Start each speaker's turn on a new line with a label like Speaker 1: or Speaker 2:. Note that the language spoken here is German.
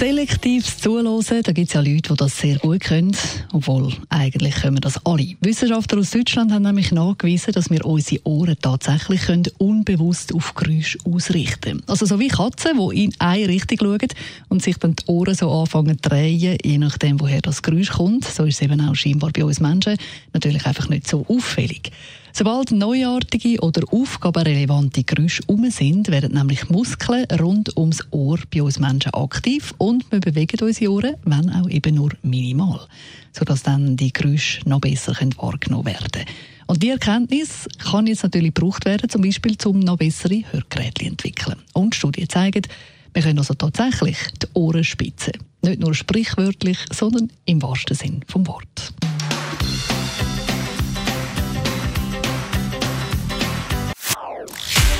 Speaker 1: selektives Zuhören, da gibt es ja Leute, die das sehr gut können, obwohl eigentlich können das alle. Wissenschaftler aus Deutschland haben nämlich nachgewiesen, dass wir unsere Ohren tatsächlich können unbewusst auf Geräusche ausrichten können. Also so wie Katzen, die in eine Richtung schauen und sich dann die Ohren so anfangen zu drehen, je nachdem, woher das Geräusch kommt. So ist es eben auch scheinbar bei uns Menschen. Natürlich einfach nicht so auffällig. Sobald neuartige oder aufgabenrelevante Geräusche um sind, werden nämlich Muskeln rund ums Ohr bei uns Menschen aktiv und wir bewegen unsere Ohren, wenn auch eben nur minimal, sodass dann die Geräusche noch besser wahrgenommen werden können. Und die Erkenntnis kann jetzt natürlich gebraucht werden, zum Beispiel um noch bessere Hörgeräte entwickeln. Und Studien zeigen, wir können also tatsächlich die Ohren spitzen. Nicht nur sprichwörtlich, sondern im wahrsten Sinn vom Wort.